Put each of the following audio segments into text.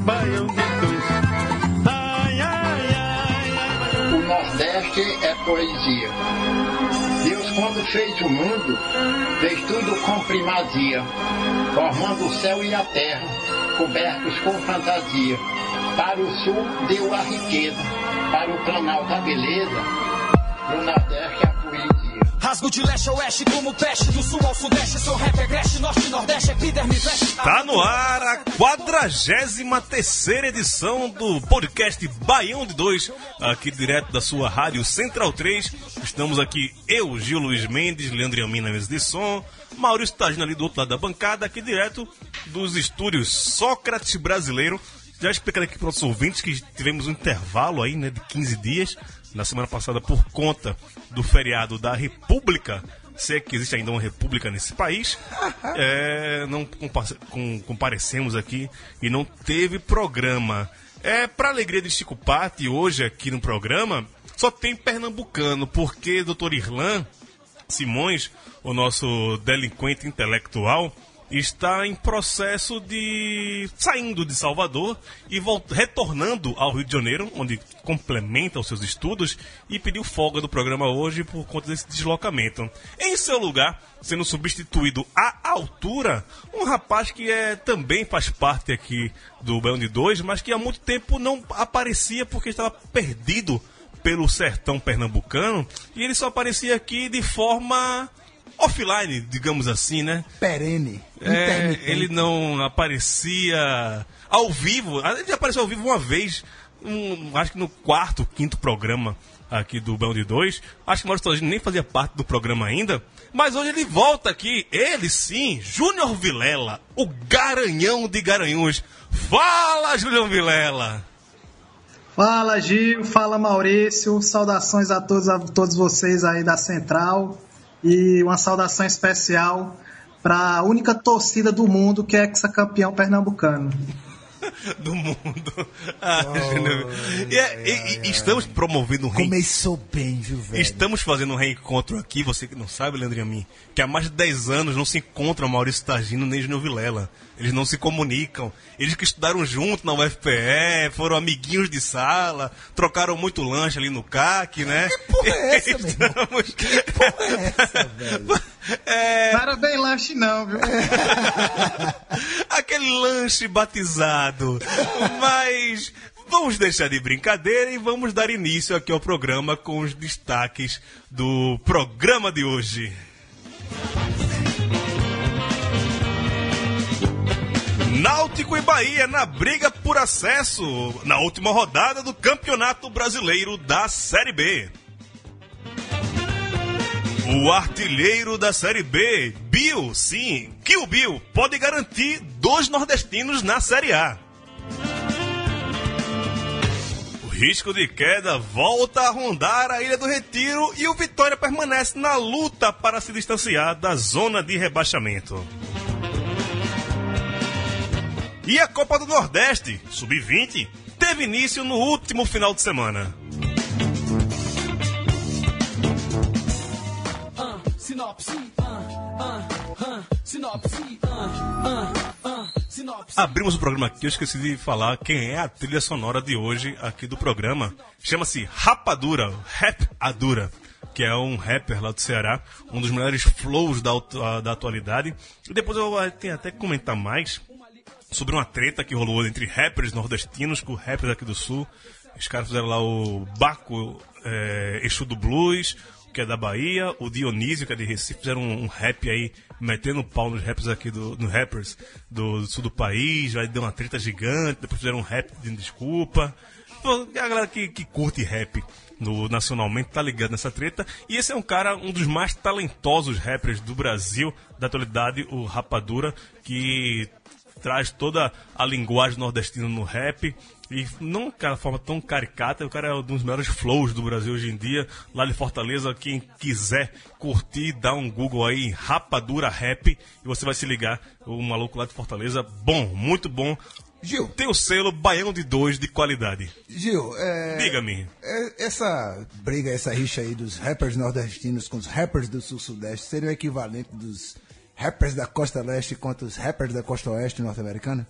Baião de Dois. Ai, ai, ai, ai. O Nordeste é poesia. Deus, quando fez o mundo, fez tudo com primazia, formando o céu e a terra, cobertos com fantasia. Para o sul deu a riqueza, para o planalto a beleza, no Nordeste a. Rasgo de leste a oeste como peste, do sul ao sudeste, sou rap agreste, norte e nordeste, epiderme veste. Tá no ar a 43 edição do podcast Baião de Dois, aqui direto da sua rádio Central 3. Estamos aqui eu, Gil Luiz Mendes, Leandro Yamin na mesa de som, Maurício Tagino ali do outro lado da bancada, aqui direto dos estúdios Sócrates Brasileiro. Já explicando aqui para os nossos ouvintes que tivemos um intervalo aí, né, de 15 dias na semana passada por conta do feriado da República. Se é que existe ainda uma república nesse país, é, não compa com, comparecemos aqui e não teve programa. É, para alegria de Chico Patti, hoje aqui no programa, só tem pernambucano, porque Dr. Irlan Simões, o nosso delinquente intelectual, está em processo de saindo de Salvador e retornando ao Rio de Janeiro, onde complementa os seus estudos e pediu folga do programa hoje por conta desse deslocamento. Em seu lugar, sendo substituído à altura, um rapaz que é, também faz parte aqui do Baião de Dois, mas que há muito tempo não aparecia porque estava perdido pelo sertão pernambucano e ele só aparecia aqui de forma offline, digamos assim, né? Perene. É, ele não aparecia ao vivo. Ele já apareceu ao vivo uma vez, um, acho que no quarto, quinto programa aqui do Bão de Dois. Acho que o Maurício nem fazia parte do programa ainda. Mas hoje ele volta aqui, ele sim, Júnior Vilela, o garanhão de Garanhuns. Fala, Júnior Vilela! Fala Gil, fala Maurício, saudações a todos, a todos vocês aí da Central e uma saudação especial para a única torcida do mundo que é ex-campeão pernambucano. do mundo. Ah, oh, e, é, e, e, estamos promovendo um Começou bem, viu, velho? Estamos fazendo um reencontro aqui, você que não sabe, Leandro e a mim, que há mais de 10 anos não se encontram Maurício Tagino nem Júnior Vilela. Eles não se comunicam. Eles que estudaram junto na UFPE, foram amiguinhos de sala, trocaram muito lanche ali no CAC, né? Que porra é essa, Estamos... Que porra é essa, velho? É... Não era bem lanche não, viu? Aquele lanche batizado. Mas vamos deixar de brincadeira e vamos dar início aqui ao programa com os destaques do programa de hoje. Náutico e Bahia na briga por acesso na última rodada do Campeonato Brasileiro da Série B. O artilheiro da Série B, Bill, sim, que o Bill pode garantir dois nordestinos na Série A. O risco de queda volta a rondar a Ilha do Retiro e o Vitória permanece na luta para se distanciar da zona de rebaixamento. E a Copa do Nordeste, sub-20, teve início no último final de semana. Abrimos o programa aqui, eu esqueci de falar quem é a trilha sonora de hoje aqui do programa. Chama-se Rapadura, Rap Adura, que é um rapper lá do Ceará, um dos melhores flows da, da atualidade. E depois eu tenho até que comentar mais sobre uma treta que rolou entre rappers nordestinos com rappers aqui do sul. Os caras fizeram lá o Baco é, Blues, que é da Bahia, o Dionísio, que é de Recife, fizeram um, um rap aí, metendo pau nos rappers aqui do, no rappers do, do, sul do país, aí deu uma treta gigante, depois fizeram um rap de desculpa. A galera que, que curte rap no, nacionalmente tá ligado nessa treta. E esse é um cara, um dos mais talentosos rappers do Brasil, da atualidade, o Rapadura, que traz toda a linguagem nordestina no rap. E não aquela forma tão caricata, o cara é um dos melhores flows do Brasil hoje em dia. Lá de Fortaleza, quem quiser curtir, dá um Google aí, Rapadura Rap, e você vai se ligar. O maluco lá de Fortaleza, bom, muito bom. Gil, Tem o selo Baião de 2 de qualidade. Gil, é, Diga-me. é, essa briga, essa rixa aí dos rappers nordestinos com os rappers do sul-sudeste seria o equivalente dos rappers da costa leste contra os rappers da costa oeste norte-americana?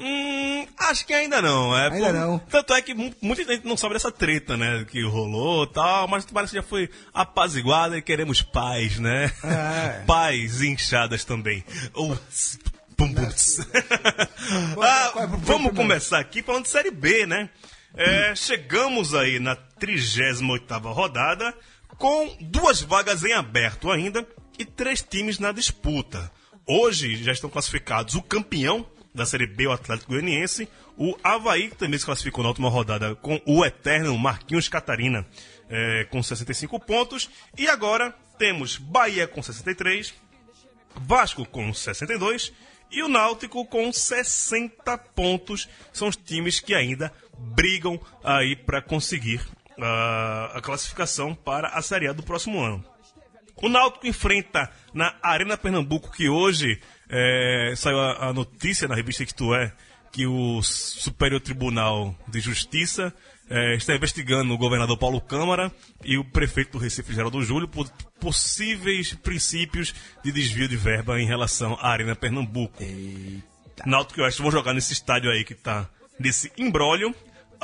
Hum, acho que ainda não. É, Ainda não. Tanto é que mu- muita gente não sabe dessa treta, né? Que rolou e tal, mas parece que já foi apaziguada e queremos paz, né? É. Paz e inchadas também. Ou pum. Ah, vamos começar aqui falando de Série B, né? É, chegamos aí na 38ª rodada com duas vagas em aberto ainda e três times na disputa. Hoje já estão classificados o campeão da Série B, o Atlético Goianiense, o Havaí, que também se classificou na última rodada com o eterno Marquinhos Catarina, é, com 65 pontos. E agora temos Bahia com 63, Vasco com 62 e o Náutico com 60 pontos. São os times que ainda brigam aí para conseguir ah, a classificação para a Série A do próximo ano. O Náutico enfrenta na Arena Pernambuco, que hoje é, saiu a, a notícia na revista que tu é, que o Superior Tribunal de Justiça é, está investigando o governador Paulo Câmara e o prefeito do Recife, Geraldo Júlio, por possíveis princípios de desvio de verba em relação à Arena Pernambuco. Náutico e Oeste vão jogar nesse estádio aí que tá nesse imbróglio.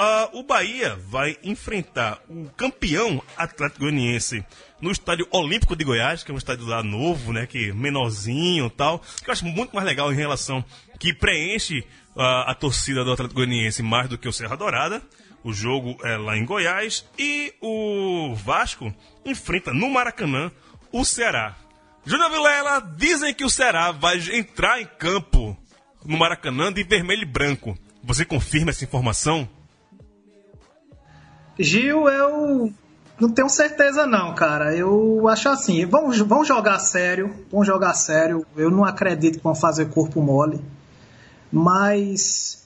Ah, o Bahia vai enfrentar o campeão Atlético Goianiense no estádio Olímpico de Goiás, que é um estádio lá novo, né, que menorzinho e tal, que eu acho muito mais legal em relação que preenche ah, a torcida do Atlético Goianiense mais do que o Serra Dourada. O jogo é lá em Goiás e o Vasco enfrenta no Maracanã o Ceará. Júnior Vilela dizem que o Ceará vai entrar em campo no Maracanã de vermelho e branco. Você confirma essa informação? Gil, eu não tenho certeza não, cara. Eu acho assim, vamos, vamos jogar sério, vamos jogar sério. Eu não acredito que vão fazer corpo mole, mas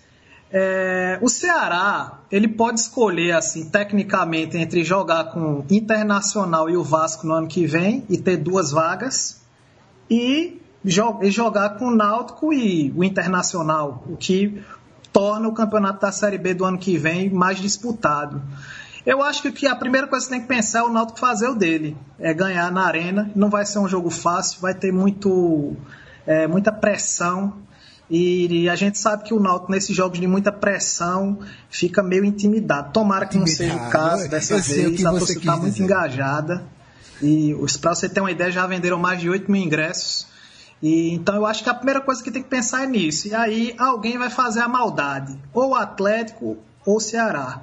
é, o Ceará ele pode escolher assim tecnicamente entre jogar com Internacional e o Vasco no ano que vem e ter duas vagas e, jo- e jogar com o Náutico e o Internacional, o que torna o campeonato da Série B do ano que vem mais disputado. Eu acho que- que a primeira coisa que tem que pensar é o Náutico fazer o dele, é ganhar na arena. Não vai ser um jogo fácil, vai ter muito, é, muita pressão. E, a gente sabe que o Náutico, nesses jogos de muita pressão, fica meio intimidado. Tomara que não seja o Intimidado. caso dessa Eu vez. A você torcida está muito dizer. engajada. E para você ter uma ideia, já venderam mais de 8 mil ingressos. E, então eu acho que a primeira coisa que tem que pensar é nisso. E aí alguém vai fazer a maldade. Ou o Atlético ou o Ceará.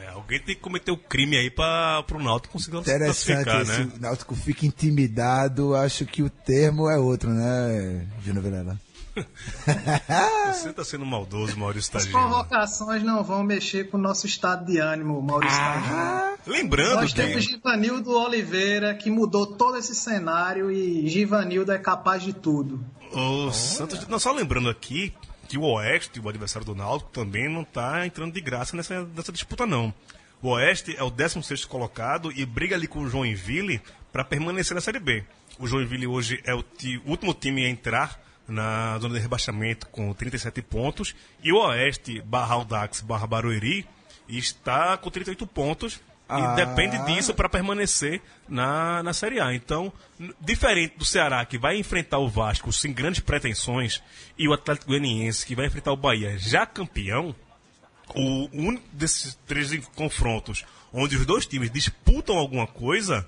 É, alguém tem que cometer o crime aí para o Náutico conseguir se Interessante classificar, esse né? o Náutico fica intimidado, acho que o termo é outro, né, Júnior Vilela? Você tá sendo maldoso, Maurício As Tagino. provocações não vão mexer com o nosso estado de ânimo, Maurício. Tagino. Lembrando Nós temos Givanildo Oliveira, que mudou todo esse cenário e Givanildo é capaz de tudo. o Santos... Não, só lembrando aqui que o Oeste, o adversário do Náutico, também não tá entrando de graça nessa, nessa disputa, não. O Oeste é o 16º colocado e briga ali com o Joinville para permanecer na Série B. O Joinville hoje é o último time a entrar na zona de rebaixamento com 37 pontos e o Oeste, barra Aldax, barra Barueri, está com 38 pontos Ah. e depende disso para permanecer na, na Série A. Então, diferente do Ceará, que vai enfrentar o Vasco sem grandes pretensões, e o Atlético Goianiense, que vai enfrentar o Bahia já campeão, o único desses três confrontos onde os dois times disputam alguma coisa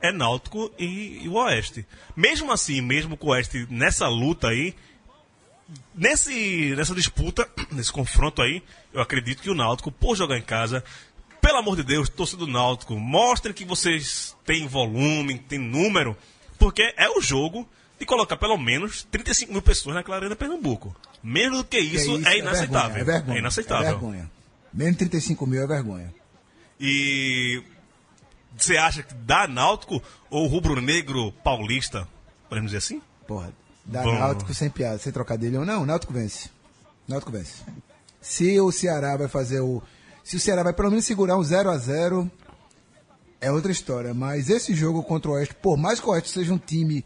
é Náutico e, e o Oeste. Mesmo assim, mesmo com o Oeste nessa luta aí, nesse, nessa disputa, nesse confronto aí, eu acredito que o Náutico, por jogar em casa, pelo amor de Deus, torcedor do Náutico, mostrem que vocês têm volume, têm número, porque é o jogo de colocar pelo menos 35 mil pessoas naquela arena Pernambuco. Menos do que isso é, inaceitável. É, vergonha, é inaceitável. É vergonha. Menos 35 mil é vergonha. E você acha que dá Náutico ou rubro-negro paulista? Podemos dizer assim? Porra, Bom. Náutico sem piada, sem trocadilho. Não, o Náutico vence. Náutico vence. Se o Ceará vai fazer o. Se o Ceará vai pelo menos segurar um 0 a 0 é outra história. Mas esse jogo contra o Oeste, por mais que o Oeste seja um time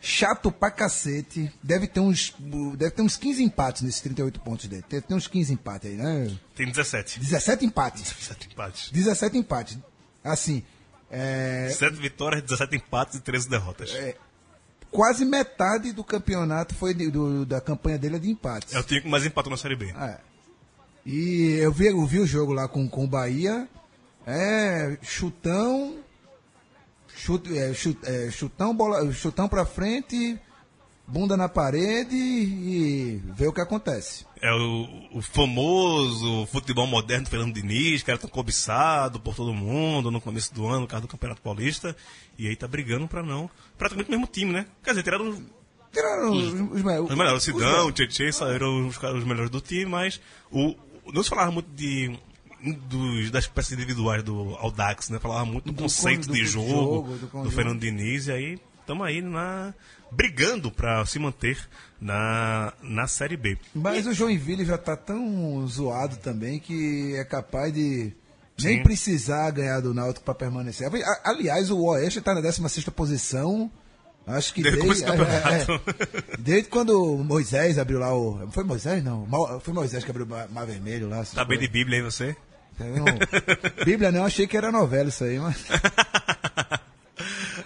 chato pra cacete, deve ter uns. Deve ter uns 15 empates nesses 38 pontos dele. Deve ter uns 15 empates aí, né? Tem 17. 17 empates. 17 empates. 17 empates. Assim, é, 7 vitórias, 17 empates e 13 derrotas. quase metade do campeonato foi de- do- da campanha dele é de empates. É o time que mais empatou na Série B. É. E eu vi, eu vi o jogo lá com, com o Bahia. É, chutão. Chute, é, chu- é, chutão, bola, chutão pra frente, bunda na parede e ver o que acontece. É o, o famoso futebol moderno do Fernando Diniz, que era tão cobiçado por todo mundo no começo do ano, no caso do Campeonato Paulista. E aí tá brigando pra não. Praticamente o mesmo time, né? Quer dizer, tiraram os, Tiraram os, os, me- os melhores. O os- Sidão, o Tietchan saíram os, os melhores do time, mas o, não se falava muito de. Dos, das peças individuais do Audax, né? Falava muito do, Do conceito con- do de jogo, jogo, do. Fernando Diniz, e aí estamos aí na, brigando para se manter na, na Série B. Mas o Joinville já tá tão zoado também que é capaz de nem Sim. precisar ganhar do Náutico para permanecer. Aliás, o Oeste tá na 16 posição. Acho que Desde do é, é, desde quando Moisés abriu lá o. Foi Moisés? Não. Foi Moisés que abriu o Mar, Vermelho lá. Tá bem de. Bíblia aí você? Não, Bíblia não, achei que era novela isso aí, mas.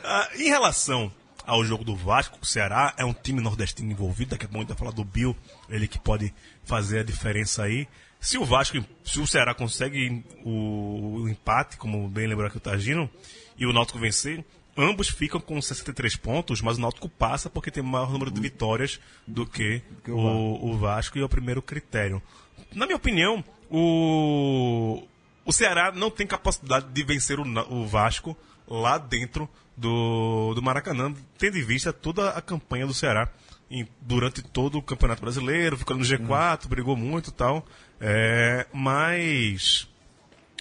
Ah, em relação ao jogo do Vasco, o Ceará é um time nordestino envolvido, daqui a pouco a gente vai falar do Bill, ele que pode fazer a diferença aí. Se o Vasco, se o Ceará consegue o, o empate, como bem lembrou aqui o Tagino, e o Náutico vencer, ambos ficam com 63 pontos, mas o Náutico passa porque tem maior número de vitórias do que, o o, Vasco e é o primeiro critério. Na minha opinião, o, o Ceará não tem capacidade de vencer o, o Vasco lá dentro do, do Maracanã, tendo em vista toda a campanha do Ceará em- durante todo o Campeonato Brasileiro, ficando no G4, brigou muito e tal. É, mas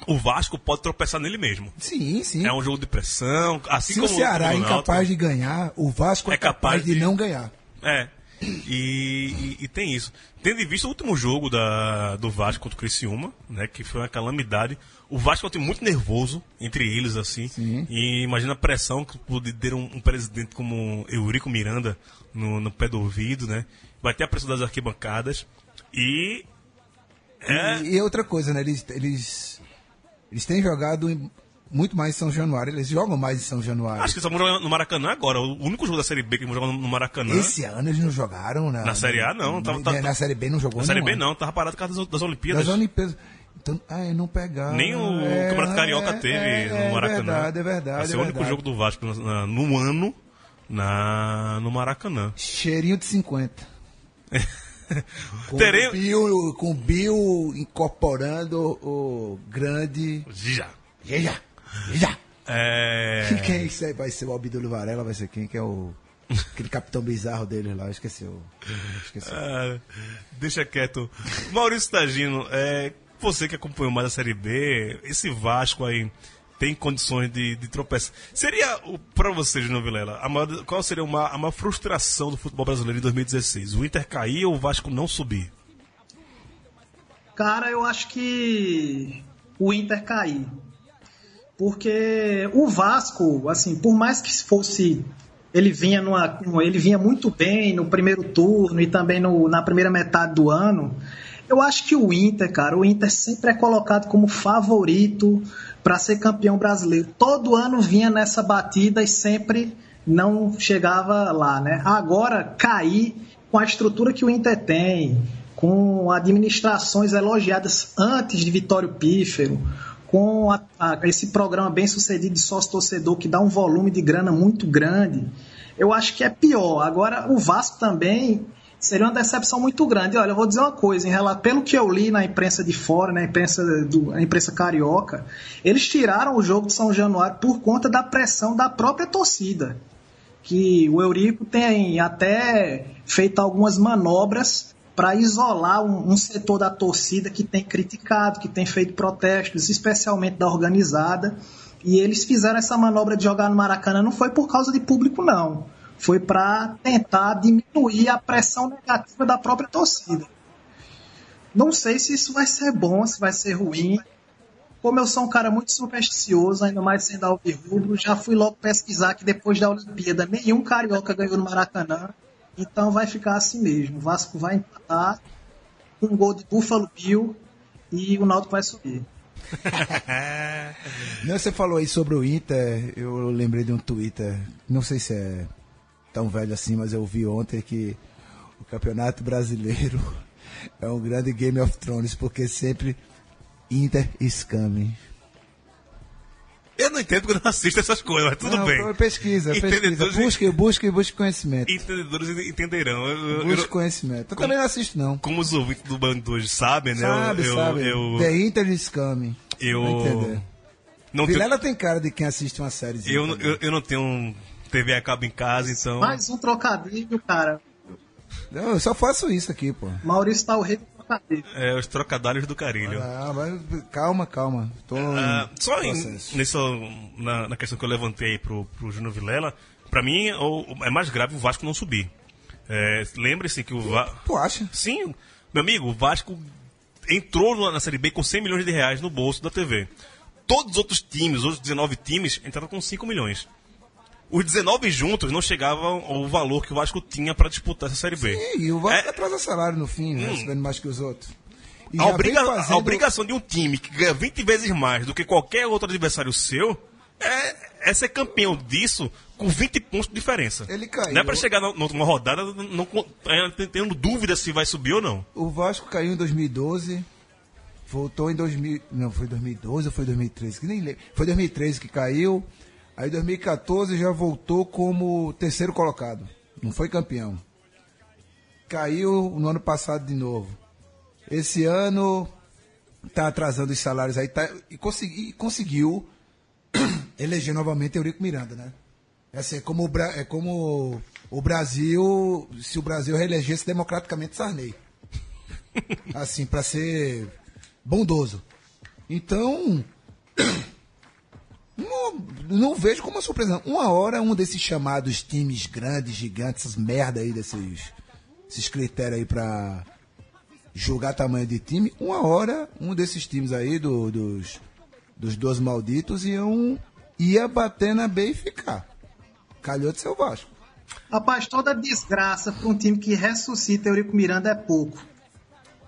o Vasco pode tropeçar nele mesmo. Sim, sim. É um jogo de pressão, assim Se como o Ceará é incapaz de ganhar, o Vasco é, É capaz, capaz de de- não ganhar. É. E, e- e tem isso. Tendo em vista o último jogo da, do Vasco contra o Criciúma, né, que foi uma calamidade. O Vasco é um time muito nervoso entre eles, assim. Sim. E imagina a pressão que pode ter um, um presidente como Eurico Miranda no, no pé do ouvido, né? Vai ter a pressão das arquibancadas. E. É, E, e outra coisa, né? Eles, eles, eles têm jogado em- muito mais em São Januário. Eles jogam mais em São Januário. acho que estamos jogando no Maracanã agora. O único jogo da Série B que jogando no Maracanã. Esse ano eles não jogaram na, Na Série A, não. Tava- na, tá- na Série B não jogou Na Série B ano. não, tava parado por causa das, das Olimpíadas. Das Olimpíadas. Então, ah, não pegaram. Nem o É, Campeonato Carioca é, teve é, no Maracanã. É verdade, é verdade. Vai ser é o único verdade. jogo do Vasco na- no ano na, no Maracanã. Cheirinho de 50. Com Teremos. o Bill, com Bill incorporando o grande. Já. Já, já. É... Quem isso aí vai ser o Abdul Varela? Vai ser quem? Que é o. Aquele capitão bizarro deles lá, eu esqueci o. Esqueci. Ah, deixa quieto. Maurício Tagino, é, você que acompanhou mais a Série B, esse Vasco aí tem condições de, de tropeçar. Seria, pra você, Júnior Vilela, a maior- qual seria uma, a maior frustração do futebol brasileiro em 2016? O Inter cair ou o Vasco não subir? Cara, eu acho que o Inter cair. Porque o Vasco, assim, por mais que fosse. Ele vinha, numa, ele vinha muito bem no primeiro turno e também no- na primeira metade do ano. Eu acho que o Inter, cara, o Inter sempre é colocado como favorito para ser campeão brasileiro. Todo ano vinha nessa batida e sempre não chegava lá, né? Agora cair com a estrutura que o Inter tem, com administrações elogiadas antes de Vitório Pífero, com a- a- esse programa bem sucedido de sócio-torcedor que dá um volume de grana muito grande, eu acho que é pior. Agora, o Vasco também seria uma decepção muito grande. Olha, eu vou dizer uma coisa, em relação, pelo que eu li na imprensa de fora, na imprensa, do, na imprensa carioca, eles tiraram o jogo de São Januário por conta da pressão da própria torcida que o Eurico tem até feito algumas manobras para isolar um, um setor da torcida que tem criticado, que tem feito protestos, especialmente da organizada. E eles fizeram essa manobra de jogar no Maracanã não foi por causa de público, não. Foi para tentar diminuir a pressão negativa da própria torcida. Não sei se isso vai ser bom, se vai ser ruim. Como eu sou um cara muito supersticioso, ainda mais sendo alvirrubro, já fui logo pesquisar que depois da Olimpíada nenhum carioca ganhou no Maracanã. Então vai ficar assim mesmo. O Vasco vai empatar com um gol de Buffalo Bill e o Náutico vai subir. Não, você falou aí sobre o Inter, eu lembrei de um Twitter, não sei se é tão velho assim, mas eu vi ontem que o Campeonato Brasileiro é um grande Game of Thrones, porque sempre Inter is coming. Eu não entendo porque eu não assisto essas coisas, mas tudo Não, bem. Pesquisa, pesquisa. Entendedores- Busque, busque, busque conhecimento. Entendedores entenderão. Eu- Busque eu- conhecimento. Eu também não assisto, não. como os ouvintes do Bando hoje sabem, né? Sabe, eu, sabe. Eu, The Inter is coming. eu, Vai entender. não tenho, Vilela tem cara de quem assiste uma série. eu, não- eu, eu não tenho TV a cabo em casa, então. Mais um trocadilho, cara. Não, eu só faço isso aqui, pô. Maurício tá o rei do trocadilho. É, os trocadalhos do carilho. Ah, mas calma, calma. Tô Ah, em só em, nessa, na, na questão que eu levantei aí pro, pro Júnior Vilela, pra mim o- é mais grave o Vasco não subir. É, Lembre-se que o Vasco. Tu acha? Sim, meu amigo, o Vasco entrou na- na Série B com 100 milhões de reais no bolso da TV. Todos os outros times, os outros 19 times, entraram com 5 milhões. Os 19 juntos não chegavam ao valor que o Vasco tinha para disputar essa Série B. E o Vasco É- atrasa salário no fim, né? recebendo mais que os outros. E A, obriga- vem a fazendo- obrigação de um time que ganha 20 vezes mais do que qualquer outro adversário seu é, é ser campeão disso com 20 pontos de diferença. Ele caiu. Não é pra chegar na- numa rodada não, não, é, tendo dúvida se vai subir ou não. O Vasco caiu em 2012, voltou em 2000. Não, foi 2012 ou foi 2013? Que nem lembro. Foi 2013 que caiu. Aí em 2014 já voltou como terceiro colocado. Não foi campeão. Caiu no ano passado de novo. Esse ano tá atrasando os salários aí tá, e, consegui- e conseguiu eleger novamente Eurico Miranda, né? Assim, é como, o é como o Brasil, se o Brasil reelegesse democraticamente Sarney. Assim, para ser bondoso. Então, não, não vejo como uma surpresa. Uma hora, um desses chamados times grandes, gigantes, essas merda aí, desses, esses critérios aí pra julgar tamanho de time, uma hora, um desses times aí, do- dos, dos dois malditos, iam, ia bater na B e ficar. Calhou de ser o Vasco. Rapaz, toda desgraça para um time que ressuscita Eurico Miranda é pouco.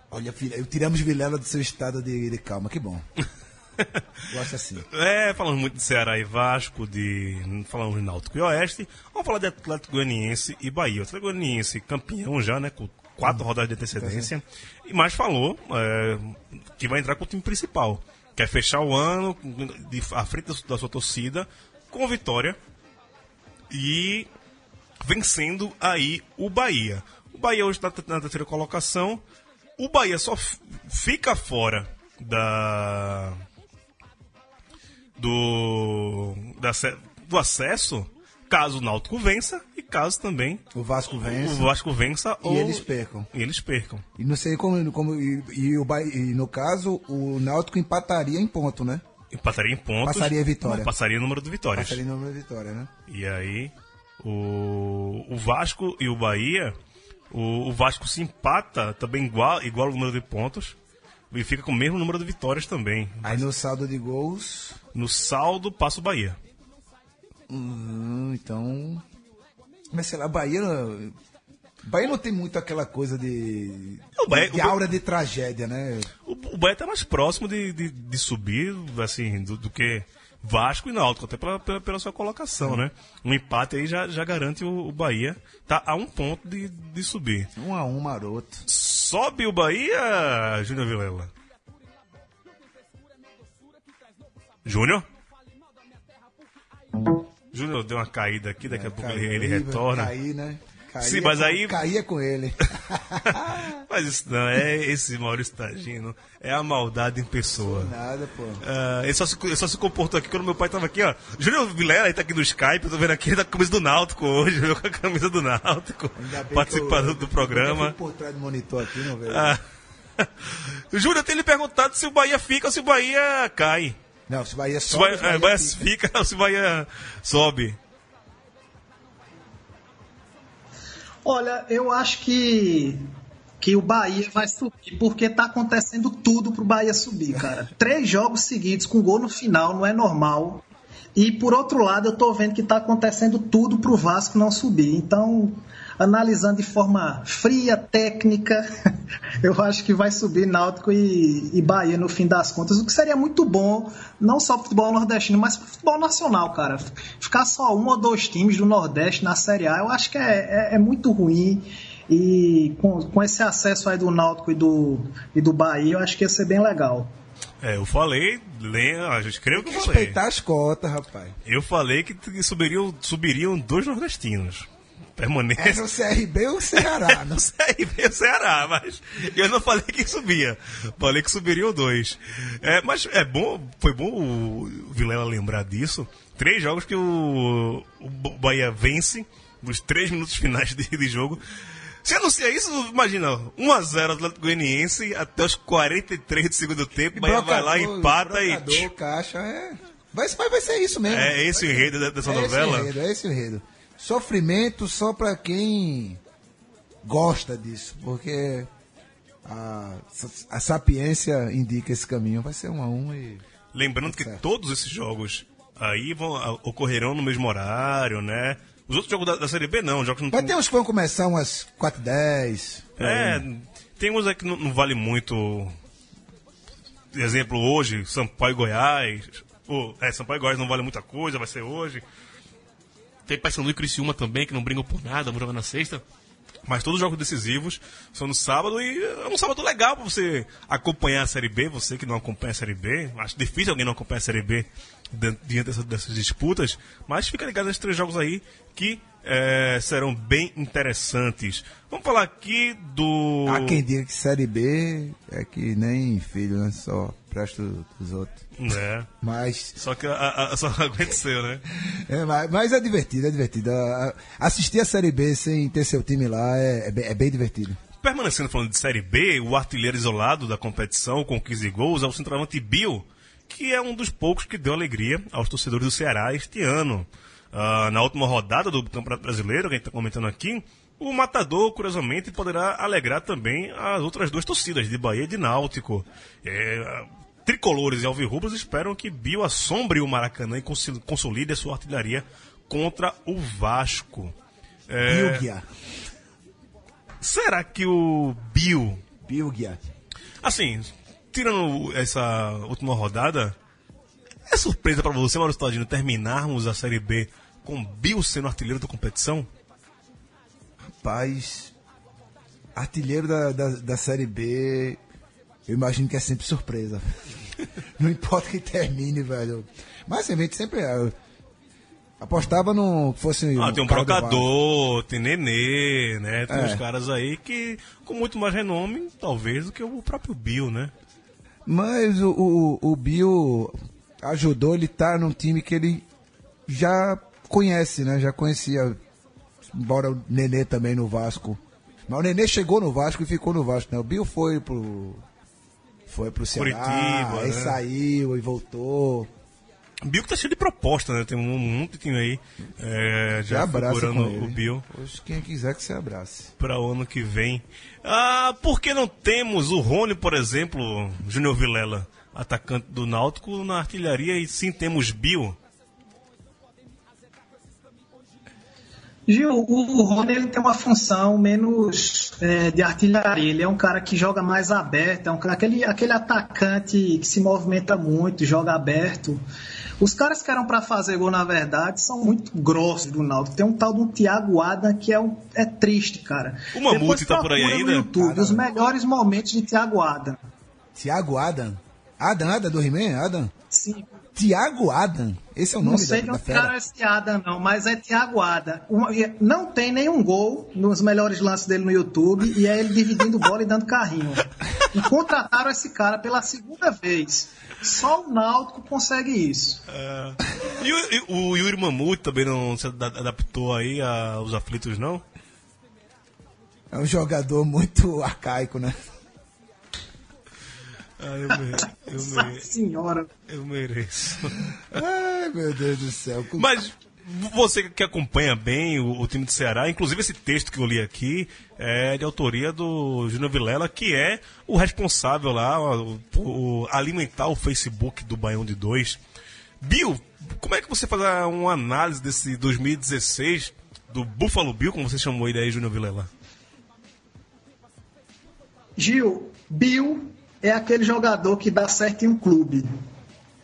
Olha, filha, tiramos Vilela do seu estado de, de calma, que bom. Gosto assim. É, falamos muito de Ceará e Vasco, de. Falamos de Náutico e Oeste. Vamos falar de Atlético Goianiense e Bahia. O Atlético Goianiense campeão já, né? Com quatro rodadas de antecedência. E mais falou é, que vai entrar com o time principal. Quer fechar o ano de, à frente da, sua torcida com vitória e vencendo aí o Bahia. O Bahia hoje está na terceira colocação. O Bahia só fica fora da do da, do acesso caso o Náutico vença e caso também O Vasco vence. o Vasco vença E ou eles percam. e eles percam. E não sei como. como e, e o, e no caso, o Náutico empataria em ponto, né? Empataria em pontos. Passaria a vitória. Passaria o número de vitórias. Passaria em número de vitória, né? E aí, o, o Vasco e o Bahia, o, o Vasco se empata também igual, igual o número de pontos e fica com o mesmo número de vitórias também. Aí no saldo de gols. No saldo, passa o Bahia. hum, então. Mas sei lá, Bahia. Bahia não tem muito aquela coisa de. O Bahia- de o aura de tragédia, né? O, o Bahia está mais próximo de, de, de subir, assim, do, do que Vasco e Náutico, até pela, pela, pela sua colocação, né? Um empate aí já, já garante o, o Bahia, tá a um ponto de, de subir. Um a um maroto. Sobe o Bahia, Júnior Vilela. Júnior? Júnior deu uma caída aqui, daqui a pouco ele, ele retorna. Cair, né? Cair Sim, mas com- aí- é com ele. Mas isso não, é esse Maurício Tagino, é a maldade em pessoa. Nada, pô. Ah, ele, só se, ele só se comportou aqui quando meu pai tava aqui, ó. Júnior Vilela, ele tá aqui no Skype, eu tô vendo aqui, ele tá com a camisa do Náutico hoje, viu? com a camisa do Náutico, participando eu- do programa. Eu por trás do monitor aqui, não vejo. Ah. O Júnior tem lhe perguntado se o Bahia fica ou se o Bahia cai. Não, se Bahia Se o sobe, Bahia, se Bahia Bahia fica. fica ou se o Bahia sobe. Olha, eu acho que que o Bahia vai subir, porque tá acontecendo tudo pro Bahia subir, cara. Três jogos seguidos com gol no final não é normal. E por outro lado, eu tô vendo que tá acontecendo tudo pro Vasco não subir. Então, analisando de forma fria, técnica, eu acho que vai subir Náutico e, e Bahia no fim das contas, o que seria muito bom, não só pro futebol nordestino, mas pro futebol nacional, cara. Ficar só um ou dois times do Nordeste na Série A, eu acho que é, é, é muito ruim. E com, com esse acesso aí do Náutico e do, e do Bahia, eu acho que ia ser bem legal. É, eu falei, a gente creio que falei. Respeitar as cotas, rapaz. Eu falei que subiriam, subiriam dois nordestinos. Permanência. É no CRB ou Ceará? no CRB ou Ceará, mas eu não falei que subia. Falei que subiriam dois. É, mas é bom, foi bom o Vilela lembrar disso. Três jogos que o, o Bahia vence nos três minutos finais de, de jogo. Se anuncia isso, imagina, 1x0 Atlético Goianiense até os 43 do segundo tempo, Bahia vai lá, empata e. caixa, é. Vai, vai ser isso mesmo. É esse o enredo dessa é novela? Esse enredo, é esse o enredo. Sofrimento só pra quem gosta disso, porque a, a sapiência indica esse caminho. Vai ser um a um e. Lembrando que todos esses jogos aí vão, ocorrerão no mesmo horário, né? Os outros jogos da, da Série B não, jogos não Vai ter uns que vão começar umas 4 10 É, tem uns aí que não, não vale muito. Exemplo, hoje, Sampaio e Goiás. Ou, é, Sampaio e Goiás não vale muita coisa, vai ser hoje. Tem Paysandu e Criciúma também, que não brigam por nada, vão jogar na sexta. Mas todos os jogos decisivos são no sábado e é um sábado legal para você acompanhar a Série B. Você que não acompanha a Série B, acho difícil alguém não acompanhar a Série B diante dessas, dessas disputas. Mas fica ligado nesses três jogos aí que é, serão bem interessantes. Vamos falar aqui do. Há quem diga que Série B é que nem filho, né? Só presta dos outros. É. Mas. Só que a, a, só aconteceu, né? É, mas, mas, é divertido, é divertido. Assistir a Série B sem ter seu time lá é, é, bem, é bem divertido. Permanecendo falando de Série B, o artilheiro isolado da competição com 15 gols é o centroavante Bill, que é um dos poucos que deu alegria aos torcedores do Ceará este ano. Uh, na última rodada do Campeonato Brasileiro, que a gente está comentando aqui, o Matador, curiosamente, poderá alegrar também as outras duas torcidas, de Bahia e de Náutico. É, tricolores e alvirrubros esperam que Bill assombre o Maracanã e consolide a sua artilharia contra o Vasco. É, Bilgia. Será que o Bill... Bilgia. Assim, tirando essa última rodada, é surpresa para você, Mauro Todino, terminarmos a Série B com Bill sendo artilheiro da competição? Rapaz, artilheiro da, da, da Série B, eu imagino que é sempre surpresa. Não importa que termine, velho. Mas a gente sempre é, apostava no fosse ah, tem um brocador, tem Nenê, né? Tem é. uns caras aí que com muito mais renome, talvez, do que o próprio Bill, né? Mas o, o, o Bill ajudou ele estar tá num time que ele já conhece, né? Já conhecia, embora o Nenê também no Vasco. Mas o Nenê chegou no Vasco e ficou no Vasco, né? O Bill foi pro foi pro Ceará, Curitiba, aí né? saiu e voltou. Bill que tá cheio de proposta, né? Tem um monte de aí é, já procurando o Bill. Hoje quem quiser que você abrace. Para o ano que vem. Ah, por que não temos o Rony, por exemplo, Júnior Vilela? atacante do Náutico na artilharia e sim temos Bill. Gil, o Rony ele tem uma função menos é, de artilharia. Ele é um cara que joga mais aberto, é um cara, aquele, aquele atacante que se movimenta muito, joga aberto. Os caras que eram para fazer gol, na verdade, são muito grossos do Náutico. Tem um tal de um Thiago Adam que é, um, é triste, cara. O Mamute tá por aí ainda? No YouTube, os melhores momentos de Thiago Adam. Thiago Adam? Adam, Adam do He-Man? Adam? Sim. Tiago Adam. Esse é o nome Não sei da, de onde cara esse Adam, não, mas é Tiago Adam. Uma, não tem nenhum gol nos melhores lances dele no YouTube e é ele dividindo bola e dando carrinho. E contrataram esse cara pela segunda vez. Só o Náutico consegue isso. É. E, o, e o Yuri Mamute também não se adaptou aí aos aflitos, não? É um jogador muito arcaico, né? Ah, eu, mereço. Eu mereço. senhora. Eu mereço. Ai, meu Deus do céu. Mas Você que acompanha bem o, o time do Ceará, inclusive esse texto que eu li aqui é de autoria do Júnior Vilela, que é o responsável lá por alimentar o Facebook do Baião de Dois. Bill, como é que você faz uma análise desse 2016 do Buffalo Bill, como você chamou ele aí, Júnior Vilela? Gil, Bill é aquele jogador que dá certo em um clube.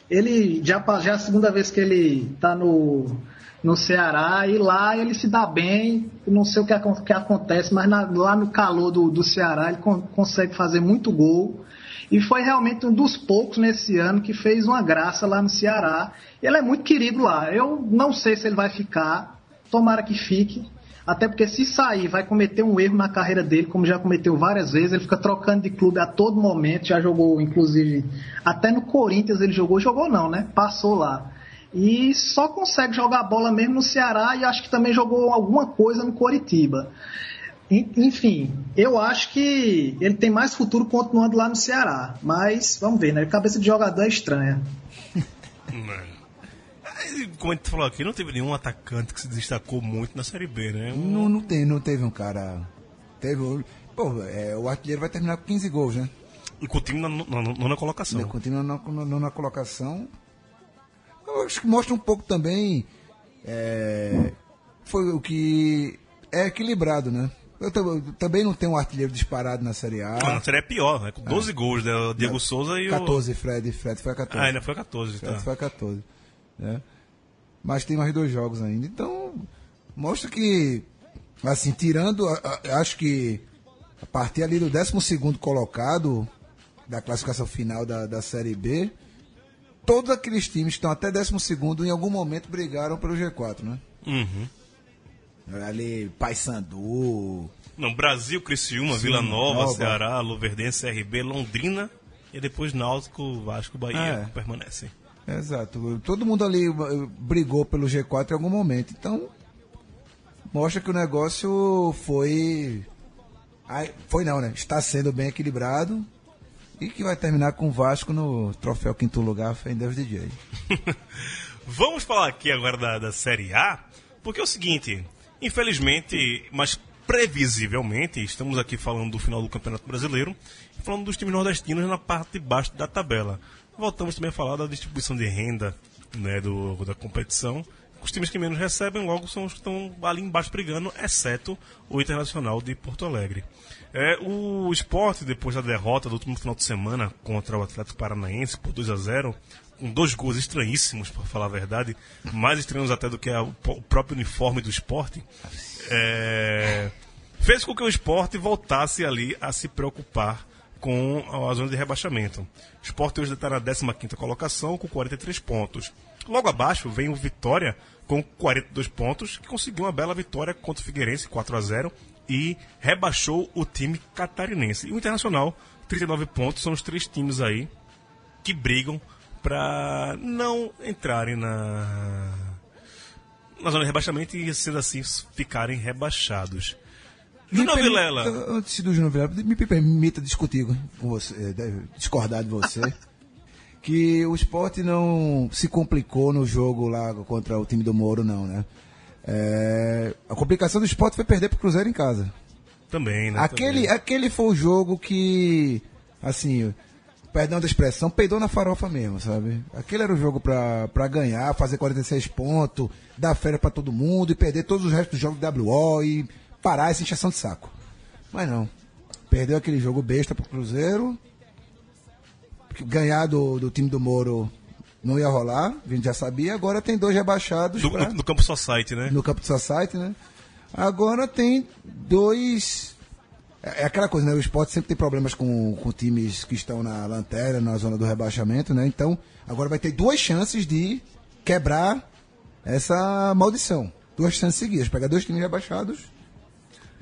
Ele já, já é a segunda vez que ele está no, no Ceará e lá ele se dá bem. Não sei o que, que acontece, mas na, lá no calor do, do Ceará ele con consegue fazer muito gol. E foi realmente um dos poucos nesse ano que fez uma graça lá no Ceará. Ele é muito querido lá. Eu não sei se ele vai ficar. Tomara que fique. Até porque se sair, vai cometer um erro na carreira dele, como já cometeu várias vezes. Ele fica trocando de clube a todo momento. Já jogou, inclusive, até no Corinthians ele jogou. Jogou não, né? Passou lá. E só consegue jogar bola mesmo no Ceará e acho que também jogou alguma coisa no Coritiba. Enfim, eu acho que ele tem mais futuro continuando lá no Ceará. Mas vamos ver, né? Cabeça de jogador é estranha. Como a gente falou aqui, não teve nenhum atacante que se destacou muito na Série B, né? Não, não, tem, não teve um cara. Teve. Pô, é, o artilheiro vai terminar com 15 gols, né? E com o time na nona colocação. Com o time na nona colocação. Eu acho que mostra um pouco também. É, foi o que. É equilibrado, né? Eu, também não tenho um artilheiro disparado na Série A. Não, na Série A é pior, né? Com 12 é. gols, né? O Diego Souza e 14, o... Fred. Fred foi a 14. Ah, ainda foi a 14, Fred tá. foi a 14. Né? Mas tem mais dois jogos ainda. Então, mostra que, assim, tirando, acho que a partir ali do 12 colocado da classificação final da, da Série B, todos aqueles times que estão até 12 em algum momento brigaram pelo G4, né? Uhum. Ali, Paysandu. Não, Brasil, Criciúma, Vila Nova, Nova, Ceará, Luverdense, CRB, Londrina e depois Náutico, Vasco, Bahia é. permanecem. Exato. Todo mundo ali eh, brigou pelo G4 em algum momento. Então, mostra que o negócio foi. Foi não, né? Está sendo bem equilibrado. E que vai terminar com o Vasco no troféu quinto lugar, fé em Deus DJ. Vamos falar aqui agora da, da Série A, porque é o seguinte, infelizmente, mas previsivelmente, estamos aqui falando do final do Campeonato Brasileiro, falando dos times nordestinos na parte de baixo da tabela. Voltamos também a falar da distribuição de renda né, do, da competição. Os times que menos recebem logo são os que estão ali embaixo brigando, exceto o Internacional de Porto Alegre. É, o esporte, depois da derrota do último final de semana contra o Atlético Paranaense por 2 a 0 com dois gols estranhíssimos, para falar a verdade, mais estranhos até do que a, o próprio uniforme do esporte, é, fez com que o esporte voltasse ali a se preocupar com a zona de rebaixamento. O Sport hoje está na 15 colocação, com 43 pontos. Logo abaixo vem o Vitória, com 42 pontos, que conseguiu uma bela vitória contra o Figueirense, 4 a 0 e rebaixou o time catarinense. E o Internacional, 39 pontos, são os três times aí que brigam para não entrarem na, na zona de rebaixamento e, sendo assim, ficarem rebaixados. Júnior Vilela. Antes do Júnior Vilela, me permita discutir com você, eh, discordar de você. que o esporte não se complicou no jogo lá contra o time do Moro, não, né? É, a complicação do esporte foi perder pro Cruzeiro em casa. Também, né? Aquele, Também. aquele foi o jogo que, assim, perdão da expressão, peidou na farofa mesmo, sabe? Aquele era o jogo pra, pra ganhar, fazer 46 pontos, dar férias pra todo mundo e perder todos os restos dos jogos do WO e parar essa inchação de saco. Mas não. Perdeu aquele jogo besta pro Cruzeiro. Ganhar do, do time do Moro não ia rolar, a gente já sabia. Agora tem dois rebaixados. Do, pra... no, no campo Society, né? No campo Society, né? Agora tem dois. É, é aquela coisa, né? O esporte sempre tem problemas com, com times que estão na lanterna, na zona do rebaixamento, né? Então, agora vai ter duas chances de quebrar essa maldição. Duas chances seguidas. Pegar dois times rebaixados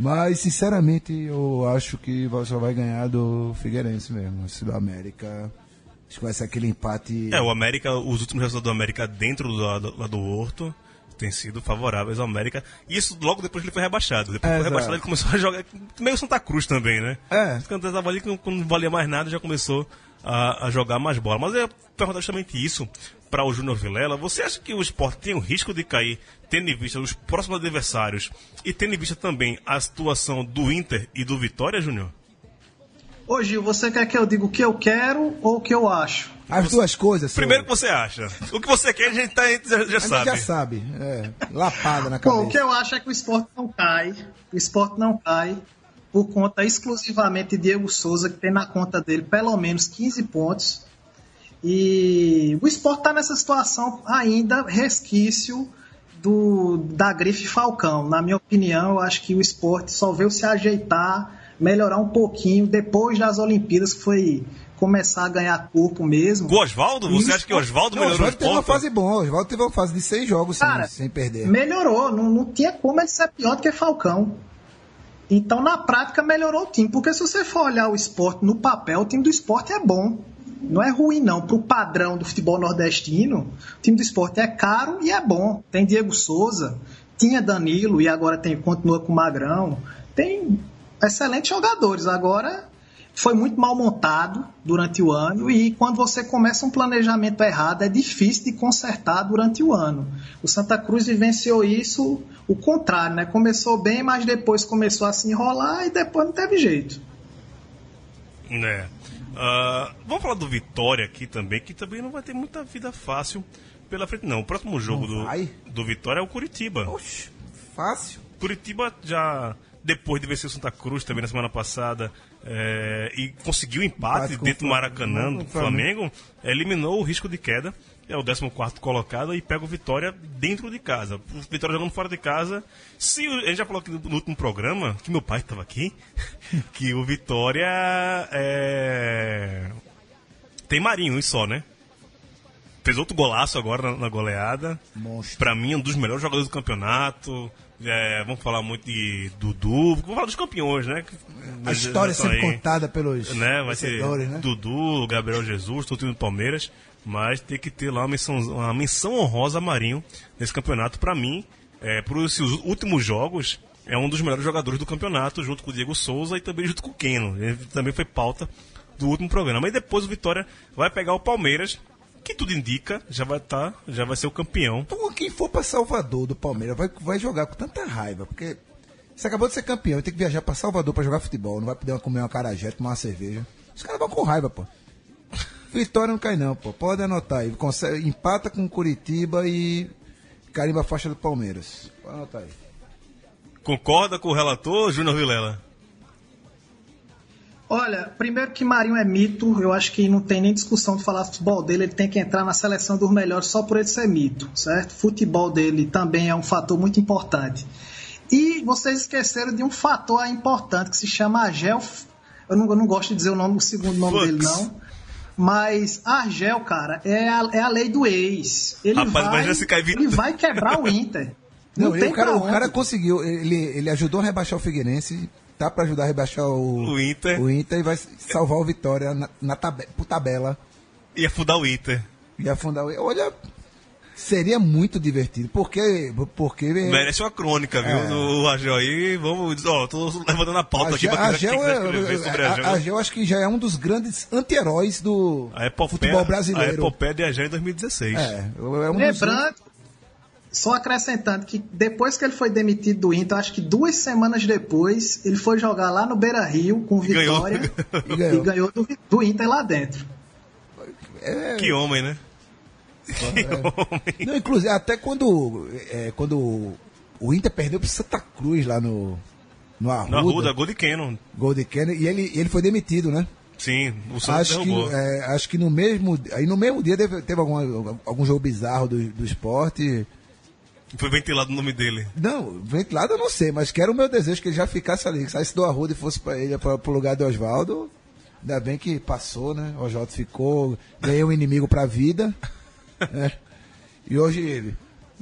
mas, sinceramente, eu acho que só vai ganhar do Figueirense mesmo. Se do América. Acho que vai ser aquele empate. É, o América, os últimos resultados do América dentro do, do, do Horto têm sido favoráveis ao América. E isso logo depois que ele foi rebaixado. Depois é, que foi rebaixado, ele começou a jogar. Meio Santa Cruz também, né? É. Quando estava ali, quando não valia mais nada, já começou a, a jogar mais bola. Mas é perguntar justamente isso. Para o Júnior Vilela. Você acha que o esporte tem o risco de cair, tendo em vista os próximos adversários e tendo em vista também a situação do Inter e do Vitória, Júnior? Ô Gil, você quer que eu diga o que eu quero ou o que eu acho? As duas coisas. Primeiro o que você acha. O que você quer, a gente, tá, já, já A gente sabe. já sabe. É, lapada na Bom, cabeça. o que eu acho é que o esporte não cai. O esporte não cai por conta exclusivamente de Diego Souza, que tem na conta dele pelo menos 15 pontos. E o esporte está nessa situação ainda resquício do, da grife Falcão. Na minha opinião, eu acho que o esporte só veio se ajeitar, melhorar um pouquinho depois das Olimpíadas, que foi começar a ganhar corpo mesmo. O Oswaldo? Você Isso. acha que o Oswaldo Não, o melhorou Oswaldo os teve uma fase boa. O Oswaldo teve uma fase de seis jogos sem, Cara, sem perder. Melhorou, não, não tinha como ele ser pior do que Falcão. Então, na prática, melhorou o time. Porque se você for olhar o esporte no papel, o time do esporte é bom. Não é ruim, não. Pro padrão do futebol nordestino, o time do esporte é caro e é bom. Tem Diego Souza, tinha Danilo e agora tem, continua com o Magrão. Tem excelentes jogadores. Agora, foi muito mal montado durante o ano e quando você começa um planejamento errado é difícil de consertar durante o ano. O Santa Cruz vivenciou isso o contrário, né? Começou bem, mas depois começou a se enrolar e depois não teve jeito. É. Ah, vamos falar do Vitória aqui também, que também não vai ter muita vida fácil pela frente, não. O próximo jogo do, do Vitória é o Curitiba. Oxe, fácil. Curitiba já, depois de vencer o Santa Cruz também na semana passada, é, e conseguiu empate Empate dentro do Maracanã, Flamengo. do Flamengo, eliminou o risco de queda, é o 14 colocado e pega o Vitória dentro de casa. O Vitória jogando fora de casa. Se, a gente já falou aqui no, último programa, que meu pai estava aqui, que o Vitória é, tem Marinho e só, né? Fez outro golaço agora na, na goleada. Monstro. Pra mim, um dos melhores jogadores do campeonato. É, vamos falar muito de Dudu. Vamos falar dos campeões, né? A história Estão sempre aí, contada pelos Né? Vai ser né? Dudu, Gabriel Jesus, todo o time do Palmeiras. Mas tem que ter lá uma menção, uma menção honrosa a Marinho nesse campeonato. Pra mim, é, por esses últimos jogos, é um dos melhores jogadores do campeonato, junto com o Diego Souza e também junto com o Keno. Ele também foi pauta do último programa. E depois o Vitória vai pegar o Palmeiras, que tudo indica, já vai tá, já vai ser o campeão. Então, quem for pra Salvador do Palmeiras vai, vai jogar com tanta raiva, porque você acabou de ser campeão e tem que viajar pra Salvador pra jogar futebol, não vai poder comer uma carajé, tomar uma cerveja. Os caras vão com raiva, pô. Vitória não cai não, pô. Pode anotar aí. Consegue, empata com Curitiba e carimba a faixa do Palmeiras. Pode anotar aí. Concorda com o relator, Júnior Vilela? Olha, primeiro que Marinho é mito, eu acho que não tem nem discussão de falar futebol dele, ele tem que entrar na seleção dos melhores só por ele ser mito, certo? Futebol dele também é um fator muito importante. E vocês esqueceram de um fator importante que se chama Argel. Eu não, eu não gosto de dizer o nome, o segundo nome Fux. dele, não. Mas Argel, cara, é a, é a lei do ex. Ele, Rapaz, vai, se ele vai quebrar o Inter. Não, Não, o, cara, o cara conseguiu, ele, ele ajudou a rebaixar o Figueirense, tá pra ajudar a rebaixar o, O Inter. o Inter e vai salvar o Vitória na, na tabe, por tabela Ia fudar o Inter. e afundar o. Olha, seria muito divertido, porque. porque Merece uma crônica, viu? É. Do Agel aí. Vamos. Ó, tô levantando a pauta aqui pra quem quiser é- escrever sobre a- Agel. Agel acho que já é um dos grandes anti-heróis do A epopeia, futebol A brasileiro. epopeia de Agel em 2016. É, é um dos- Lembrando, só acrescentando que depois que ele foi demitido do Inter, acho que duas semanas depois, ele foi jogar lá no Beira Rio com. Vitória E ganhou. e ganhou do, do Inter lá dentro. é, Que homem, né? Que homem. Não, inclusive, até quando, é, quando o Inter perdeu pro Santa Cruz lá no, no Arruda, Na Ruda, gol de Cannon. gol de Kenner, e ele, ele foi demitido, né? Sim, o Santos Acho que, derrubou. é, acho que no mesmo, aí no mesmo dia teve, teve alguma- algum jogo bizarro do, do esporte. Foi ventilado o nome dele. Não, ventilado eu não sei, mas que era o meu desejo que ele já ficasse ali, que saísse do Arruda e fosse para ele, para o lugar do Oswaldo. Ainda bem que passou, né? O Oswaldo ficou, ganhou um inimigo pra vida. Né? E hoje,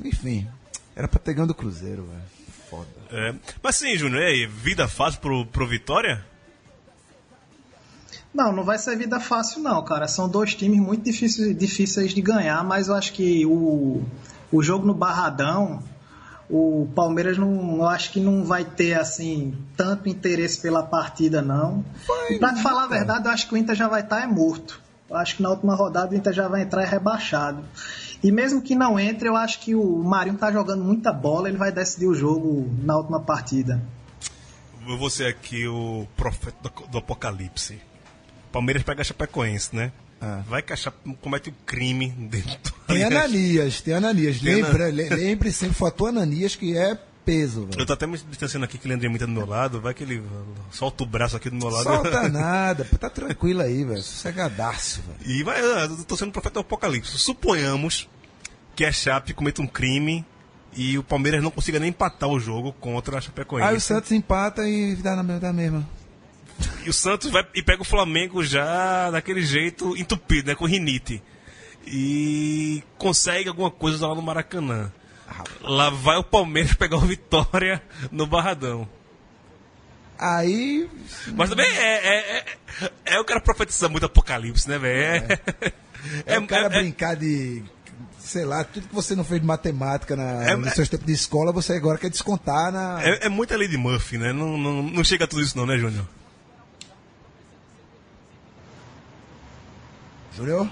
enfim, era pra ter ganho do Cruzeiro, velho. Foda. É. Mas sim, Júnior, e aí, vida fácil pro, pro Vitória? Não, não vai ser vida fácil não, cara. São dois times muito difíceis, difíceis de ganhar, mas eu acho que o, o jogo no Barradão, o Palmeiras não, eu acho que não vai ter assim tanto interesse pela partida não. e pra te falar a verdade, eu acho que o Inter já vai estar é morto. Eu acho que na última rodada o Inter já vai entrar rebaixado. E mesmo que não entre, eu acho que o Marinho tá jogando muita bola, ele vai decidir o jogo na última partida. Eu vou ser aqui o profeta do, do apocalipse. Palmeiras pega a Chapecoense, né? Ah. Vai que a Chape comete um crime dentro do Tem Ananias, tem Ananias. Tem Lembra, le- lembre sempre, fator Ananias, que é peso, Eu velho. tô até me distanciando aqui que o Leandrinho muito do meu lado. Vai que ele solta o braço aqui do meu lado. Solta nada, tá tranquilo aí, velho. Sossegadaço, velho. E vai, eu tô sendo profeta do apocalipse. Suponhamos que a Chape cometa um crime e o Palmeiras não consiga nem empatar o jogo contra a Chapecoense. Aí o Santos empata e dá na mesma. E o Santos vai e pega o Flamengo já daquele jeito entupido, né? Com rinite. E consegue alguma coisa lá no Maracanã. Lá vai o Palmeiras pegar o Vitória no Barradão. Aí. Mas também é, é, é, é o cara profetizar muito apocalipse, né, velho? É, É, o cara é- brincar de. Sei lá, tudo que você não fez de matemática na, É- nos seus tempos de escola, você agora quer descontar na. é, é muita lei de Murphy, né? Não, não, não chega a tudo isso não, né, Júnior? Júnior?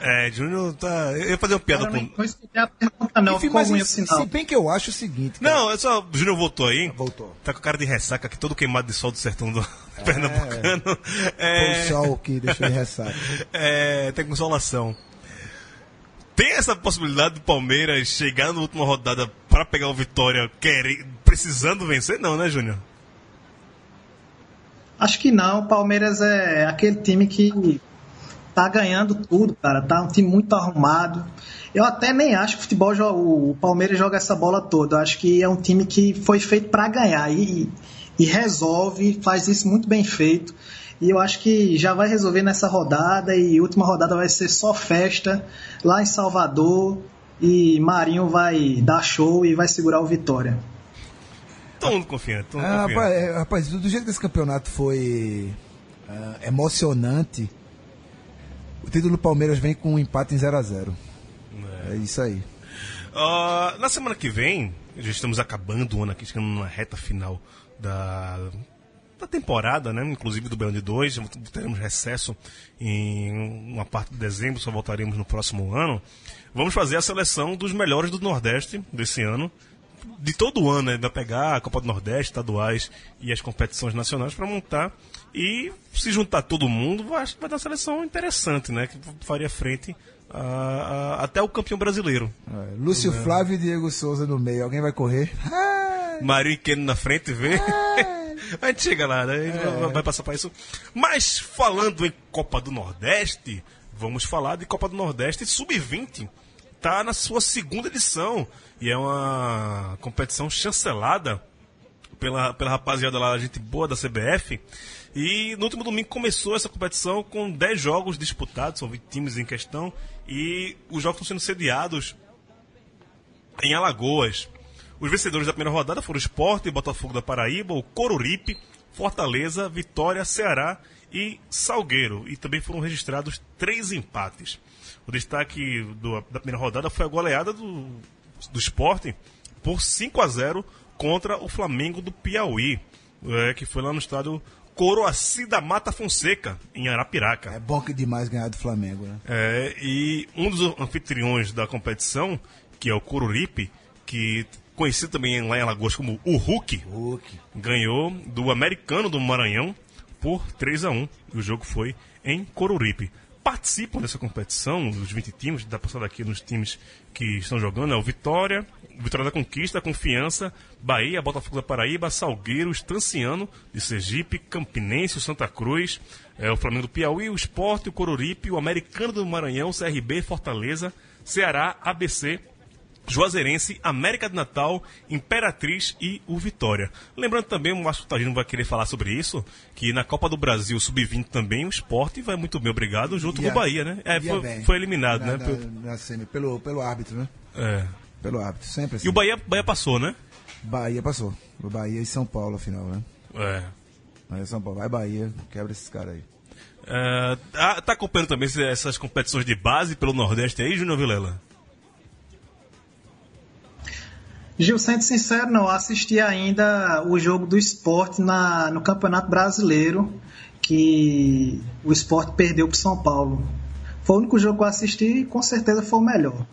É, Júnior tá... Eu ia fazer uma piada com... não escutei a pergunta, não. Enfim, mas se, sinal. se bem que eu acho o seguinte. cara. Não, é só... O Júnior voltou aí. Voltou. Tá com cara de ressaca aqui, todo queimado de sol do sertão do Pernambucano. Foi É, o sol que deixou ele ressaca. é, tem consolação. Tem essa possibilidade do Palmeiras chegar na última rodada pra pegar o Vitória querer, precisando vencer? Não, né, Júnior? Acho que não. O Palmeiras é aquele time que tá ganhando tudo, cara. Tá um time muito arrumado. Eu até nem acho que o futebol o Palmeiras joga essa bola toda. Eu acho que é um time que foi feito para ganhar e, e resolve, faz isso muito bem feito. E eu acho que já vai resolver nessa rodada e a última rodada vai ser só festa lá em Salvador e Marinho vai dar show e vai segurar o Vitória. Todo mundo confiante, todo mundo Ah, confiante. rapaz, é, rapaz, do, jeito que esse campeonato foi ah, emocionante, o título do Palmeiras vem com um empate em 0x0. É. isso aí. Ah, na semana que vem, já estamos acabando o ano aqui, chegando na reta final da, da temporada, né? Inclusive do Baião de 2. Teremos recesso em uma parte de dezembro, só voltaremos no próximo ano. Vamos fazer a seleção dos melhores do Nordeste desse ano. De todo ano, né? Vai pegar a Copa do Nordeste, estaduais e as competições nacionais para montar. E se juntar todo mundo, acho que vai dar uma seleção interessante, né? Que faria frente a- a- até o campeão brasileiro. É, Lúcio Flávio e Diego Souza no meio. Alguém vai correr? Marinho e Keno na frente, vê. a gente chega lá, né? A gente vai, vai passar para isso. Mas falando em Copa do Nordeste, vamos falar de Copa do Nordeste Sub-20. Tá na sua segunda edição. E é uma competição chancelada pela, pela rapaziada lá, gente boa da CBF. E no último domingo começou essa competição com 10 jogos disputados, são 20 times em questão. E os jogos estão sendo sediados em Alagoas. Os vencedores da primeira rodada foram o Sport e Botafogo da Paraíba, o Coruripe, Fortaleza, Vitória, Ceará e Salgueiro. E também foram registrados três empates. O destaque do- da primeira rodada foi a goleada do, do Sport por 5 a 0 contra o Flamengo do Piauí, é, que foi lá no estádio Coroaci da Mata Fonseca, em Arapiraca. é bom que demais ganhar do Flamengo, né? É, e um dos anfitriões da competição, que é o Coruripe, que conhecido também lá em Alagoas como o Hulk, Hulk. ganhou do americano do Maranhão por 3 a 1 E o jogo foi em Coruripe. Participam dessa competição, os 20 times, dá passada aqui nos times que estão jogando, é o Vitória, Vitória da Conquista, Confiança, Bahia, Botafogo da Paraíba, Salgueiro, Estanciano de Sergipe, Campinense, Santa Cruz, é, o Flamengo do Piauí, o Esporte, o Coruripe, o Americano do Maranhão, CRB, Fortaleza, Ceará, ABC, Juazeirense, América de Natal, Imperatriz e o Vitória. Lembrando também, o Márcio Tagino vai querer falar sobre isso, que na Copa do Brasil Sub-20 também o esporte vai muito bem, obrigado, junto com o Bahia, né? É, foi, foi eliminado, na, né? Na, Pelo- na pelo, pelo árbitro, né? é. Pelo árbitro, sempre assim. E o Bahia, Bahia passou, né? Bahia passou. O Bahia e São Paulo, afinal, né? É. Bahia São Paulo. Vai Bahia, quebra esses caras aí. É, tá, tá acompanhando também essas competições de base pelo Nordeste aí, Júnior Vilela? Gil, sendo sincero, não assisti ainda o jogo do esporte na, no Campeonato Brasileiro, que o esporte perdeu para São Paulo. Foi o único jogo que eu assisti e com certeza foi o melhor.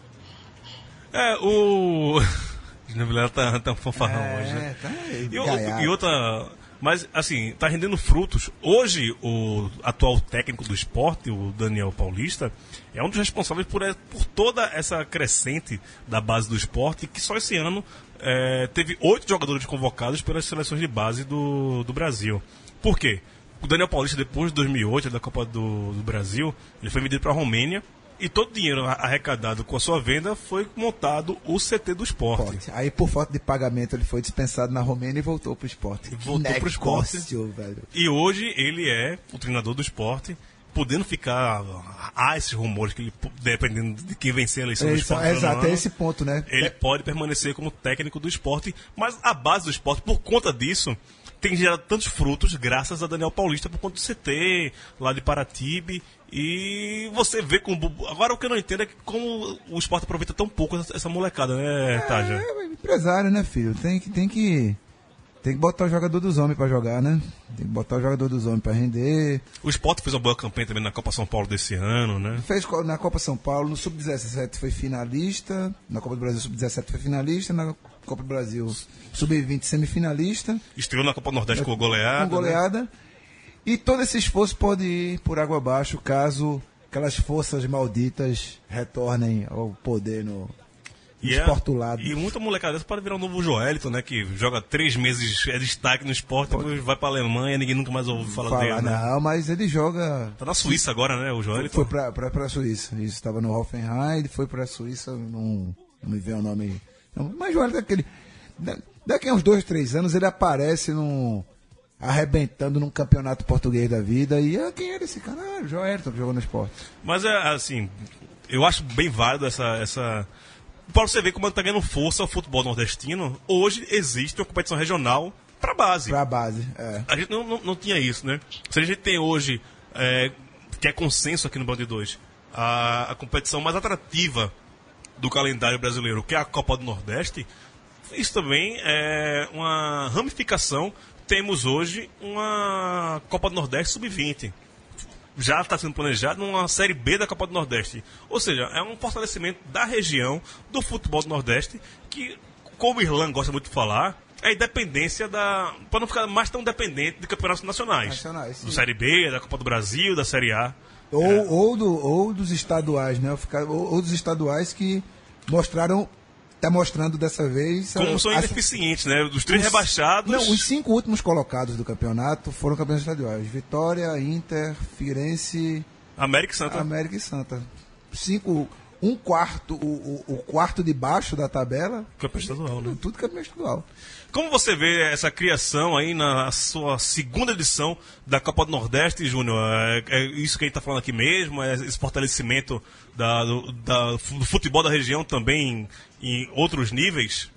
É, o. Ela tá, tá um fanfarrão É, hoje, né? tá aí, e, o- e outra. Mas, assim, tá rendendo frutos. Hoje, o atual técnico do esporte, o Daniel Paulista, é um dos responsáveis por, por toda essa crescente da base do esporte, que só esse ano é, teve oito jogadores convocados pelas seleções de base do, do Brasil. Por quê? O Daniel Paulista, depois de 2008, da Copa do, do Brasil, ele foi vendido para a Romênia e todo o dinheiro arrecadado com a sua venda foi montado o CT do esporte. Esporte. Aí, por falta de pagamento, ele foi dispensado na Romênia e voltou pro esporte. Que Voltou pro esporte. negócio, velho. E hoje ele é o treinador do esporte, podendo ficar. Há esses rumores que ele, dependendo de quem vencer a eleição do Isso, esporte. no exato, ano, é esse ponto, né? Ele pode permanecer como técnico do esporte, mas a base do esporte, por conta disso, tem gerado tantos frutos graças a Daniel Paulista por conta do CT, lá de Paratibe. E você vê como. Agora o que eu não entendo é que como o esporte aproveita tão pouco essa, molecada, né, Taja? É, empresário, né, filho? Tem que, tem que. Tem que botar o jogador dos homens pra jogar, né? Tem que botar o jogador dos homens pra render. O esporte fez uma boa campanha também na Copa São Paulo desse ano, né? Fez na Copa São Paulo, no Sub-17 foi finalista, na Copa do Brasil Sub-17 foi finalista, na Copa do Brasil Sub-20 semifinalista, Estreou na Copa Nordeste com goleada. com né? E todo esse esforço pode ir por água abaixo caso aquelas forças malditas retornem ao poder no, nos é- e muita molecada dessa pode virar um novo Joelito, né? Que joga três meses, é destaque no esporte, depois vai pra Alemanha, ninguém nunca mais ouve falar, Falar, dele, né? não, mas ele joga Tá na Suíça agora, né, o Joelito? Foi pra, pra, pra Suíça. Isso, estava no Hoffenheim, foi pra Suíça, não, não me vê o nome. Não, mas olha daquele. da- Daqui a uns dois, três anos ele aparece num. Arrebentando num campeonato português da vida. E ah, quem era esse cara? Ah, o Joelton que jogou no esporte. Mas é assim, eu acho bem válido essa. essa... Para você ver como tá ganhando força o futebol nordestino, hoje existe uma competição regional pra base. Pra base. É. A gente não, não, não tinha isso, né? Se a gente tem hoje, é, que é consenso aqui no Band 2, a, a competição mais atrativa do calendário brasileiro, que é a Copa do Nordeste, isso também é uma ramificação. Temos hoje uma Copa do Nordeste sub-20. Já está sendo planejado uma Série B da Copa do Nordeste. Ou seja, é um fortalecimento da região, do futebol do Nordeste, que, como o Irlan gosta muito de falar, é a independência da. para não ficar mais tão dependente de campeonatos nacionais. Nacionais, do Série B, da Copa do Brasil, da Série A. Ou, ou, do, ou dos estaduais, né? Ficar- Ou, ou dos estaduais que mostraram. Tá mostrando dessa vez. Como a- são a- ineficientes, né? Dos três Os- rebaixados. Não, os cinco últimos colocados do campeonato foram campeões estaduais. Vitória, Inter, Firenze, América e Santa. América e Santa. Cinco, um quarto, o, o, o quarto de baixo da tabela, Campeão estadual, né? tudo campeão estadual. Como você vê essa criação aí na sua segunda edição da Copa do Nordeste, Júnior? É, é isso que a gente está falando aqui mesmo? É esse fortalecimento da- do, da- do futebol da região também em outros níveis?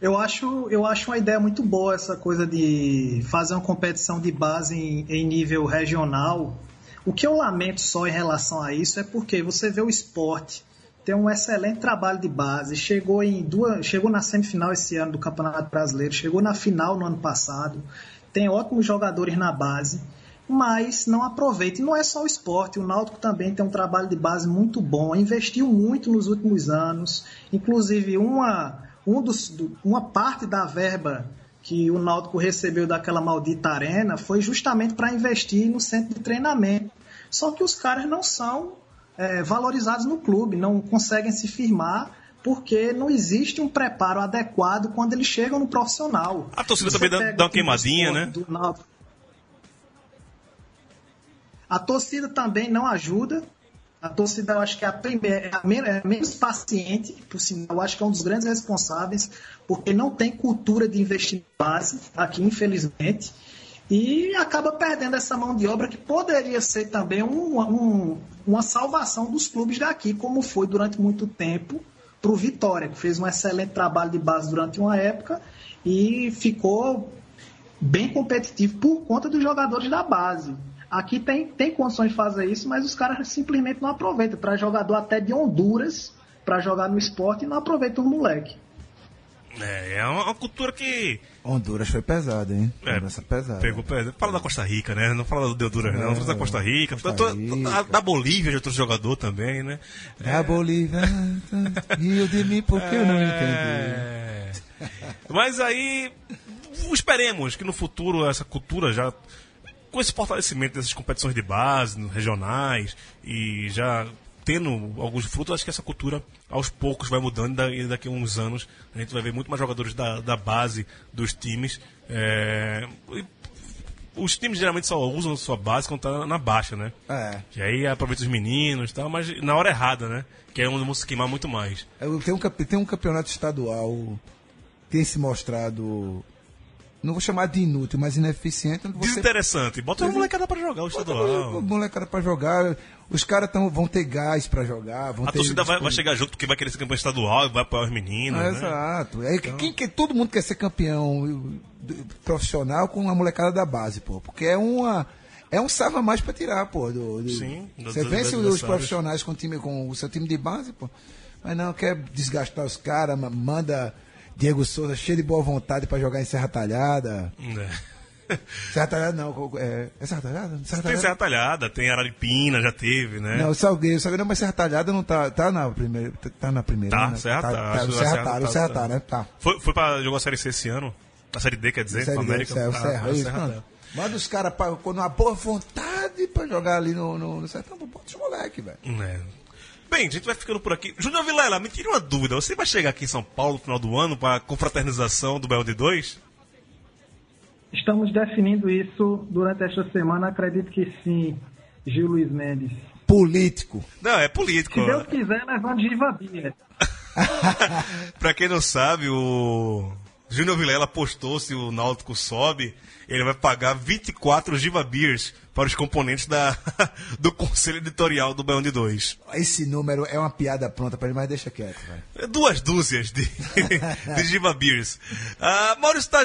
Eu acho, eu acho uma ideia muito boa essa coisa de fazer uma competição de base em, em nível regional. O que eu lamento só em relação a isso é porque você vê o esporte tem um excelente trabalho de base, chegou em duas, chegou na semifinal esse ano do Campeonato Brasileiro, chegou na final no ano passado, tem ótimos jogadores na base, mas não aproveita. E não é só o esporte, o Náutico também tem um trabalho de base muito bom, investiu muito nos últimos anos, inclusive uma um dos, do- uma parte da verba que o Náutico recebeu daquela maldita arena foi justamente para investir no centro de treinamento. Só que os caras não são é, valorizados no clube, não conseguem se firmar porque não existe um preparo adequado quando eles chegam no profissional. A torcida Você também dá- dá uma queimadinha, né? do. A torcida também não ajuda. A torcida, eu acho que é a, primeira, é é a menos paciente, por sinal, eu acho que é um dos grandes responsáveis, porque não tem cultura de investir em base aqui, infelizmente, e acaba perdendo essa mão de obra que poderia ser também um- um- uma salvação dos clubes daqui, como foi durante muito tempo para o Vitória, que fez um excelente trabalho de base durante uma época e ficou bem competitivo por conta dos jogadores da base. Aqui tem, tem condições de fazer isso, mas os caras simplesmente não aproveitam. Para jogador até de Honduras, para jogar no esporte, e não aproveitam os moleque. É, é uma, cultura que. Honduras foi pesado, hein? É, Honduras é pesado. Pegou pesado. Fala da Costa Rica, né? Não fala do Honduras, não. Fala da Costa Rica. Costa Da- Rica. Da, da Bolívia, de outro jogador também, né? Da Bolívia, rio de mim porque eu não entendi. É. Mas aí, esperemos que no futuro essa cultura já, com esse fortalecimento dessas competições de base, regionais, e já tendo alguns frutos, acho que essa cultura aos poucos vai mudando e da- daqui a uns anos a gente vai ver muito mais jogadores da, da base dos times. é, os times geralmente só usam sua base quando tá na baixa, né? É. Que aí aproveita os meninos e tal, mas na hora errada, né? Que é onde vão se queimar muito mais. Tem um, tem um campeonato estadual tem se mostrado, não vou chamar de inútil, mas ineficiente. Você Desinteressante. Bota uma molecada pra jogar o Bota estadual. a molecada pra jogar, os caras vão ter gás pra jogar. Vão A ter torcida vai, vai chegar junto porque vai querer ser campeão estadual e vai apoiar os meninos, né? Exato. É, que- quem, que, todo mundo quer ser campeão profissional com a molecada da base, pô. Porque é uma. É um salva mais pra tirar, pô. Do, do- Sim, Você vence os profissionais com, o time, com o seu time de base, pô. Mas não, quer desgastar os caras, ma- manda Diego Souza cheio de boa vontade pra jogar em Serra Talhada. É. Serra Talhada não, é, é Serra Talhada? Serra Tem Talhada? Serra Talhada, tem Araripina, já teve, né? Não, o Salgueiro, Salgueiro, mas Serra Talhada não tá, tá na primeira, tá na primeira, Tá, né? Serra tá, tá, tá, Serra tá, tá- Serra tá. tá, né? Tá. Foi, foi pra jogar a Série C esse ano? A Série D, quer dizer, Série D, América. Serra, Ah, Serra, o isso, Serra mano. tá. Manda os caras com uma boa vontade pra jogar ali no, no, no sertão, bota os moleque, velho. É. Bem, a gente vai ficando por aqui. Júnior Vilela, me tire uma dúvida. Você vai chegar aqui em São Paulo no final do ano para confraternização do BL 2? Estamos definindo isso durante esta semana, acredito que sim, Gil Luiz Mendes. Político. Não, é político. Se Deus quiser, levando Giva Bia. pra quem não sabe, o Júnior Vilela postou se o Náutico sobe, ele vai pagar 24 Giva Beers para os componentes da, do conselho editorial do Baião de 2. Esse número é uma piada pronta pra ele, mas deixa quieto. Duas dúzias de, de Giva Beers. Ah, Maurício está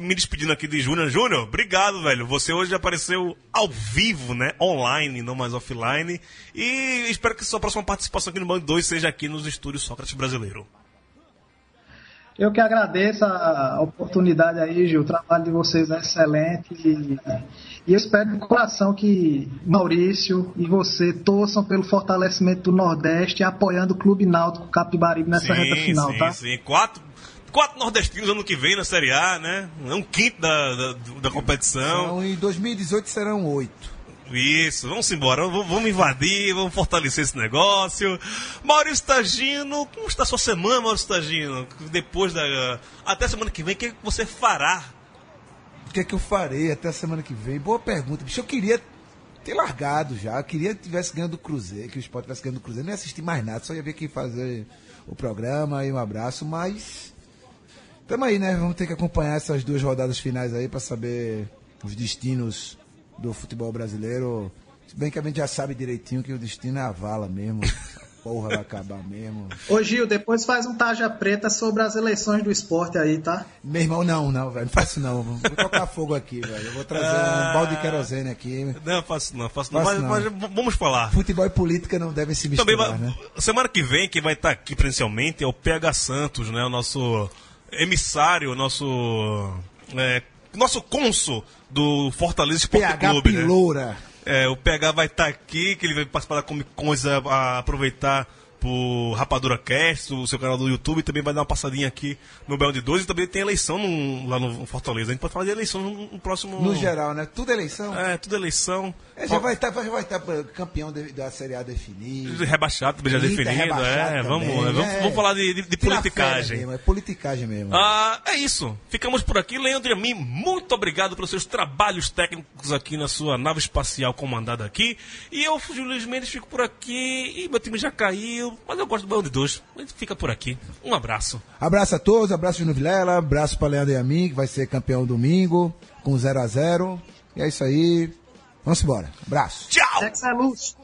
me despedindo aqui de Júnior. Júnior, obrigado, velho. Você hoje apareceu ao vivo, né? Online, não mais offline. E espero que sua próxima participação aqui no Band 2 seja aqui nos estúdios Sócrates Brasileiro. Eu que agradeço a oportunidade aí, Gil. O trabalho de vocês é excelente. E, e eu espero de coração que Maurício e você torçam pelo fortalecimento do Nordeste, apoiando o Clube Náutico Capibaribe nessa reta final, sim, tá? sim. Quatro, quatro nordestinos ano que vem na Série A, né? É um quinto da, da, da competição. Então, em 2018 serão oito. Isso, vamos embora, vamos, invadir, vamos fortalecer esse negócio. Maurício Tagino, como está a sua semana, Maurício Tagino? Depois da. Até semana que vem, o que você fará? O que é que eu farei até a semana que vem? Boa pergunta, bicho. Eu queria ter largado já. Eu queria que tivesse ganhando o Cruzeiro, que o Sport tivesse ganhando o Cruzeiro. Nem assisti mais nada, só ia ver quem fazer o programa e um abraço, mas. Tamo aí, né? Vamos ter que acompanhar essas duas rodadas finais aí pra saber os destinos do futebol brasileiro. Se bem que a gente já sabe direitinho que o destino é a vala mesmo. Porra vai acabar mesmo. Ô Gil, depois faz um Taja Preta sobre as eleições do esporte aí, tá? Meu irmão, não, não, velho. Não faço não. Vou tocar fogo aqui, velho. Eu vou trazer um balde de querosene aqui. Não, faço não, faço não, Faço mas, não. mas vamos falar. Futebol e política não devem se misturar, Também né? semana que vem, quem vai estar aqui presencialmente é o PH Santos, né? O nosso emissário, nosso. É, nosso cônsul do Fortaleza Esporte PH Clube, né? Piloura. É, o PH vai estar aqui, que ele vai participar da Comic Con, a, a aproveitar pro Rapadura Cast, o seu canal do YouTube, e também vai dar uma passadinha aqui no Belo de 12 e também tem eleição no- lá no Fortaleza. A gente pode falar de eleição no, no próximo. No geral, né? Tudo eleição. É, tudo eleição. É, já vai estar já vai tá campeão de- da Série A definido. Rebaixado, também já Inter definido. rebaixado É, vamos, também, é, vamos, é. vamos falar de, de- de politicagem. Mesmo, é politicagem mesmo. Ah, é isso. Ficamos por aqui. Leandro e a mim, muito obrigado pelos seus trabalhos técnicos aqui na sua nave espacial comandada aqui. E eu, Júlio Luiz Mendes, fico por aqui. E meu time já caiu, mas eu gosto do Baião de Dois. A gente fica por aqui. Um abraço. Abraço a todos, abraço Júnior Vilela, abraço para Leandro e a mim, que vai ser campeão domingo, com 0 a 0 E é isso aí. Vamos embora. Abraço. Tchau! Sexo é luz.